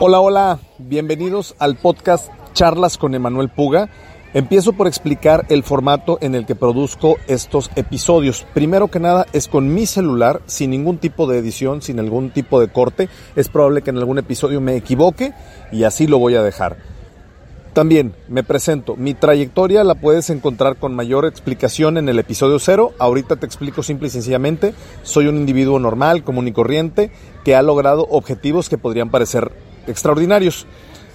Hola, hola, bienvenidos al podcast Charlas con Emanuel Puga. Empiezo por explicar el formato en el que produzco estos episodios. Primero que nada es con mi celular, sin ningún tipo de edición, sin algún tipo de corte. Es probable que en algún episodio me equivoque y así lo voy a dejar. También me presento, mi trayectoria la puedes encontrar con mayor explicación en el episodio cero. Ahorita te explico simple y sencillamente, soy un individuo normal, común y corriente, que ha logrado objetivos que podrían parecer extraordinarios.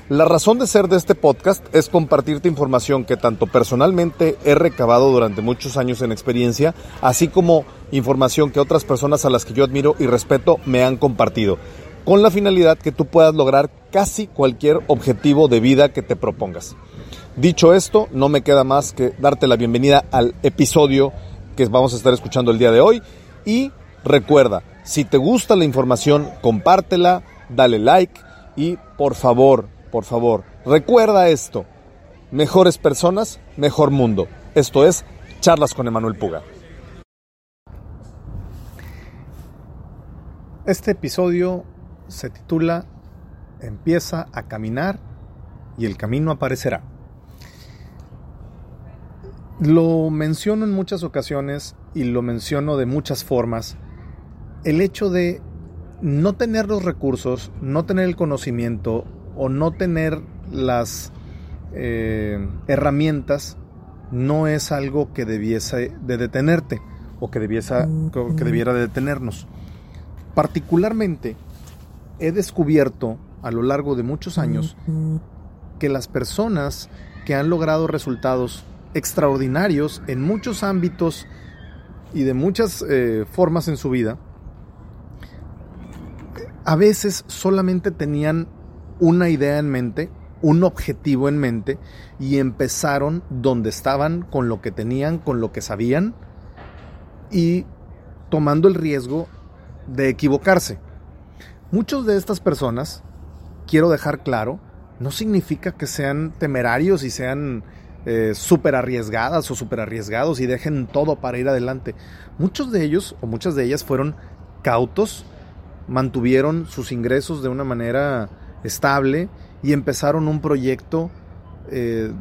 La razón de ser de este podcast es compartirte información que tanto personalmente he recabado durante muchos años en experiencia, así como información que otras personas a las que yo admiro y respeto me han compartido, con la finalidad que tú puedas lograr casi cualquier objetivo de vida que te propongas. Dicho esto, no me queda más que darte la bienvenida al episodio que vamos a estar escuchando el día de hoy y recuerda, si te gusta la información, compártela, dale like y por favor, por favor, recuerda esto. Mejores personas, mejor mundo. Esto es Charlas con Emanuel Puga. Este episodio se titula Empieza a caminar y el camino aparecerá. Lo menciono en muchas ocasiones y lo menciono de muchas formas. El hecho de no tener los recursos, no tener el conocimiento o no tener las eh, herramientas no es algo que debiese de detenerte o que, debiese, que debiera de detenernos. Particularmente he descubierto a lo largo de muchos años que las personas que han logrado resultados extraordinarios en muchos ámbitos y de muchas eh, formas en su vida, a veces solamente tenían una idea en mente, un objetivo en mente y empezaron donde estaban, con lo que tenían, con lo que sabían y tomando el riesgo de equivocarse. Muchos de estas personas, quiero dejar claro, no significa que sean temerarios y sean eh, súper arriesgadas o súper arriesgados y dejen todo para ir adelante. Muchos de ellos o muchas de ellas fueron cautos, mantuvieron sus ingresos de una manera estable y empezaron un proyecto eh,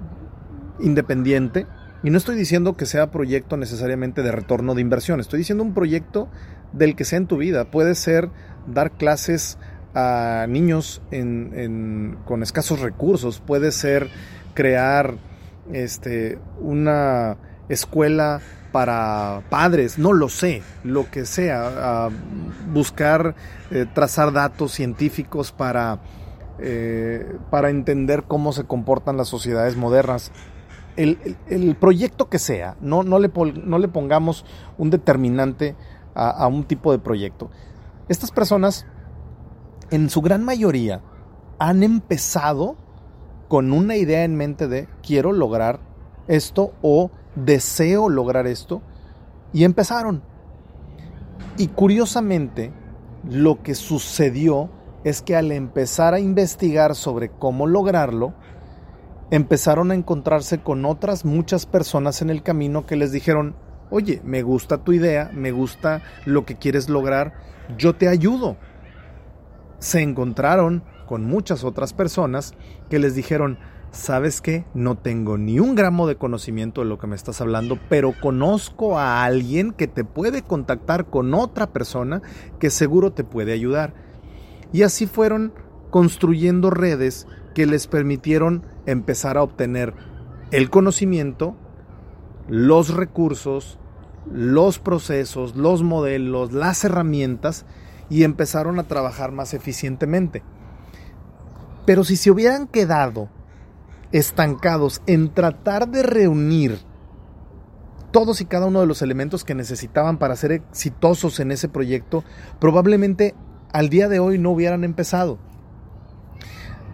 independiente. Y no estoy diciendo que sea proyecto necesariamente de retorno de inversión, estoy diciendo un proyecto del que sea en tu vida. Puede ser dar clases a niños con escasos recursos, puede ser crear este, una escuela para padres, no lo sé, lo que sea, buscar eh, trazar datos científicos para, eh, para entender cómo se comportan las sociedades modernas. El, proyecto que sea, no, no, le, no, le, pongamos un determinante a un tipo de proyecto. Estas personas, en su gran mayoría, han empezado con una idea en mente de quiero lograr esto o deseo lograr esto y empezaron. Y curiosamente, lo que sucedió es que al empezar a investigar sobre cómo lograrlo, empezaron a encontrarse con otras muchas personas en el camino que les dijeron, oye, me gusta tu idea, me gusta lo que quieres lograr, yo te ayudo. Se encontraron con muchas otras personas que les dijeron, ¿sabes qué? No tengo ni un gramo de conocimiento de lo que me estás hablando, pero conozco a alguien que te puede contactar con otra persona que seguro te puede ayudar. Y así fueron construyendo redes que les permitieron empezar a obtener el conocimiento, los recursos, los procesos, los modelos, las herramientas y empezaron a trabajar más eficientemente. Pero si se hubieran quedado estancados en tratar de reunir todos y cada uno de los elementos que necesitaban para ser exitosos en ese proyecto, probablemente al día de hoy no hubieran empezado.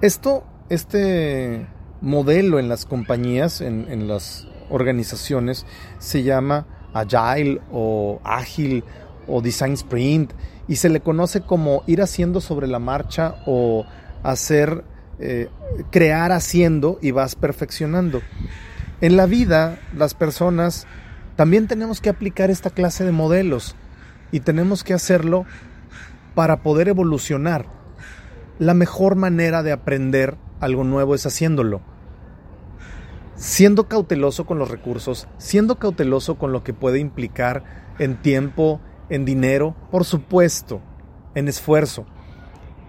Esto, este modelo en las compañías, en, las organizaciones, se llama Agile o Ágil o Design Sprint y se le conoce como ir haciendo sobre la marcha o hacer eh, crear haciendo y vas perfeccionando. En la vida, las personas también tenemos que aplicar esta clase de modelos y tenemos que hacerlo para poder evolucionar. la mejor manera de aprender algo nuevo es haciéndolo. Siendo cauteloso con los recursos, siendo cauteloso con lo que puede implicar en tiempo, en dinero, por supuesto, en esfuerzo.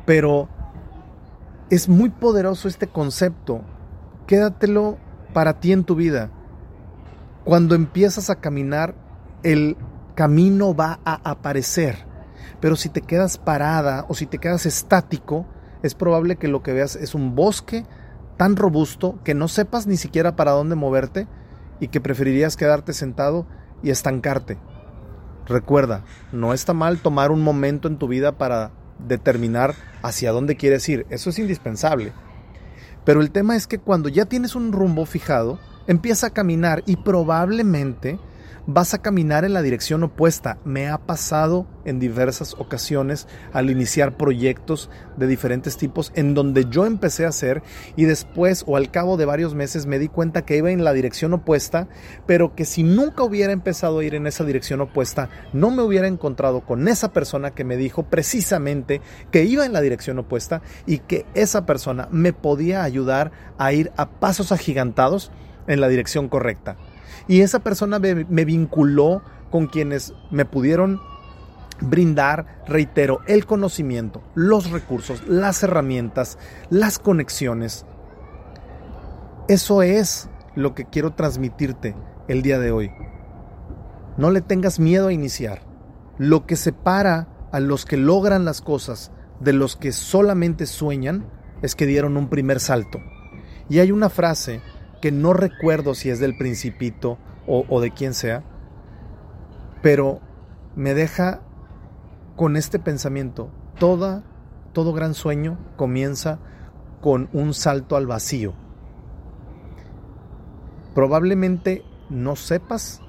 Pero es muy poderoso este concepto. Quédatelo para ti en tu vida. Cuando empiezas a caminar, el camino va a aparecer. Pero si te quedas parada o si te quedas estático, es probable que lo que veas es un bosque tan robusto que no sepas ni siquiera para dónde moverte y que preferirías quedarte sentado y estancarte. Recuerda, no está mal tomar un momento en tu vida para determinar hacia dónde quieres ir. Eso es indispensable. Pero el tema es que cuando ya tienes un rumbo fijado, empieza a caminar y probablemente vas a caminar en la dirección opuesta. Me ha pasado en diversas ocasiones al iniciar proyectos de diferentes tipos en donde yo empecé a hacer y después o al cabo de varios meses me di cuenta que iba en la dirección opuesta, pero que si nunca hubiera empezado a ir en esa dirección opuesta, no me hubiera encontrado con esa persona que me dijo precisamente que iba en la dirección opuesta y que esa persona me podía ayudar a ir a pasos agigantados en la dirección correcta. Y esa persona me, me vinculó con quienes me pudieron brindar, reitero, el conocimiento, los recursos, las herramientas, las conexiones. Eso es lo que quiero transmitirte el día de hoy. No le tengas miedo a iniciar. Lo que separa a los que logran las cosas de los que solamente sueñan es que dieron un primer salto. Y hay una frase que no recuerdo si es del principito o, de quien sea, pero me deja con este pensamiento. Toda, todo gran sueño comienza con un salto al vacío. Probablemente no sepas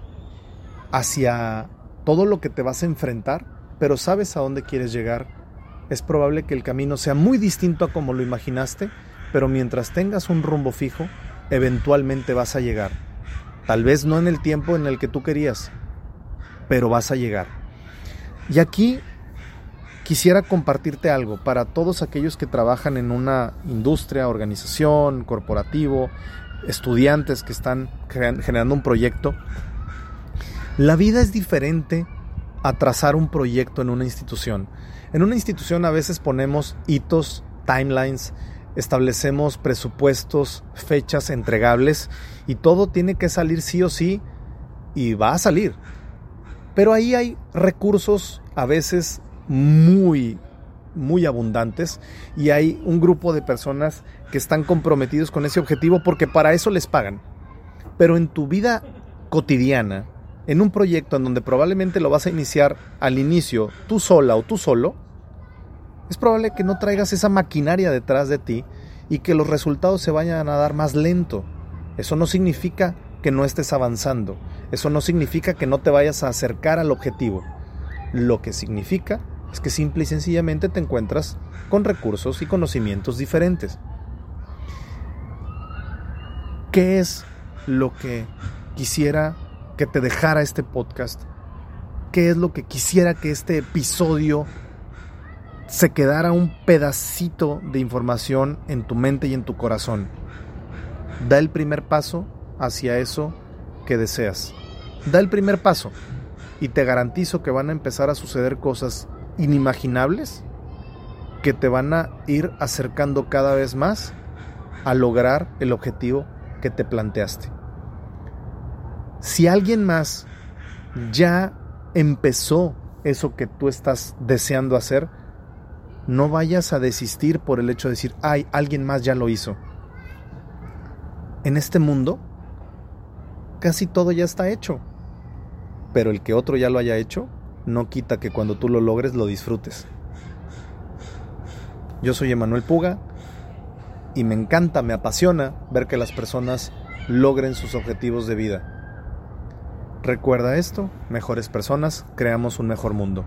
hacia todo lo que te vas a enfrentar, pero sabes a dónde quieres llegar. Es probable que el camino sea muy distinto a como lo imaginaste, pero mientras tengas un rumbo fijo, eventualmente vas a llegar. Tal vez no en el tiempo en el que tú querías, pero vas a llegar. Y aquí quisiera compartirte algo para todos aquellos que trabajan en una industria, organización, corporativo, estudiantes que están generando un proyecto. La vida es diferente a trazar un proyecto en una institución. En una institución a veces ponemos hitos, timelines, establecemos presupuestos, fechas entregables y todo tiene que salir sí o sí y va a salir. Pero ahí hay recursos a veces muy, muy abundantes y hay un grupo de personas que están comprometidos con ese objetivo porque para eso les pagan. Pero en tu vida cotidiana, en un proyecto en donde probablemente lo vas a iniciar al inicio tú sola o tú solo, es probable que no traigas esa maquinaria detrás de ti y que los resultados se vayan a dar más lento. Eso no significa que no estés avanzando. Eso no significa que no te vayas a acercar al objetivo. Lo que significa es que simple y sencillamente te encuentras con recursos y conocimientos diferentes. ¿Qué es lo que quisiera que te dejara este podcast? ¿Qué es lo que quisiera que este episodio se quedara un pedacito de información en tu mente y en tu corazón. Da el primer paso hacia eso que deseas. Da el primer paso y te garantizo que van a empezar a suceder cosas inimaginables que te van a ir acercando cada vez más a lograr el objetivo que te planteaste. Si alguien más ya empezó eso que tú estás deseando hacer, no vayas a desistir por el hecho de decir, ay, alguien más ya lo hizo. En este mundo, casi todo ya está hecho. Pero el que otro ya lo haya hecho, no quita que cuando tú lo logres lo disfrutes. Yo soy Emanuel Puga y me encanta, me apasiona ver que las personas logren sus objetivos de vida. Recuerda esto, mejores personas, creamos un mejor mundo.